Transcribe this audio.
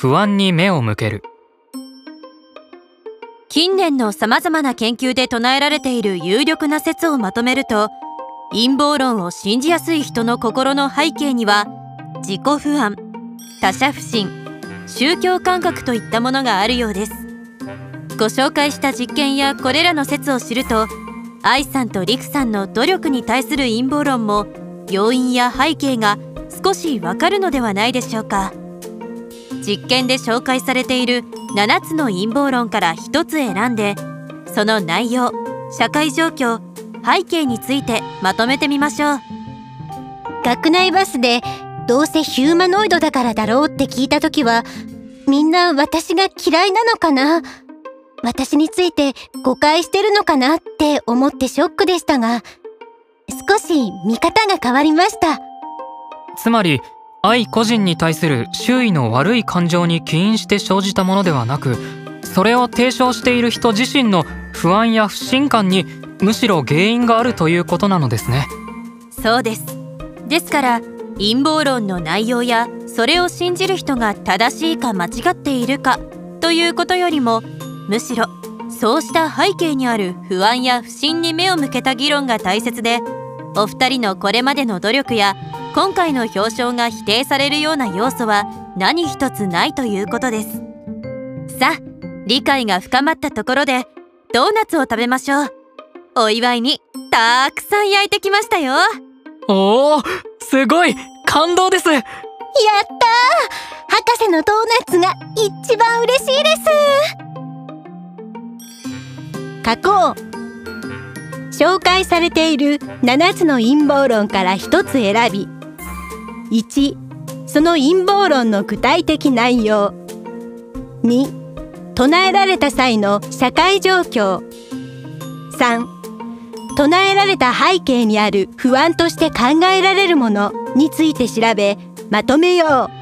不安に目を向ける。近年の様々な研究で唱えられている有力な説をまとめると陰謀論を信じやすい人の心の背景には自己不安他者不信宗教感覚といったものがあるようです。ご紹介した実験やこれらの説を知ると愛さんと陸さんの努力に対する陰謀論も要因や背景が少しわかるのではないでしょうか。実験で紹介されている7つの陰謀論から1つ選んでその内容社会状況背景についてまとめてみましょう。学内バスでどうせヒューマノイドだからだろうって聞いた時はみんな私が嫌いなのかな？私について誤解してるのかなって思ってショックでしたが少し見方が変わりました。つまり愛個人に対する周囲の悪い感情に起因して生じたものではなくそれを提唱している人自身の不安や不信感にむしろ原因があるということなのですね。そうです。ですから陰謀論の内容やそれを信じる人が正しいか間違っているかということよりもむしろそうした背景にある不安や不信に目を向けた議論が大切でお二人のこれまでの努力や今回の表彰が否定されるような要素は何一つないということです。さあ理解が深まったところでドーナツを食べましょう。お祝いにたくさん焼いてきましたよ。おおすごい感動です。やったー。博士のドーナツが一番嬉しいです。書こう。紹介されている7つの陰謀論から1つ選び1その陰謀論の具体的内容。2唱えられた際の社会状況。3唱えられた背景にある不安として考えられるものについて調べまとめよう。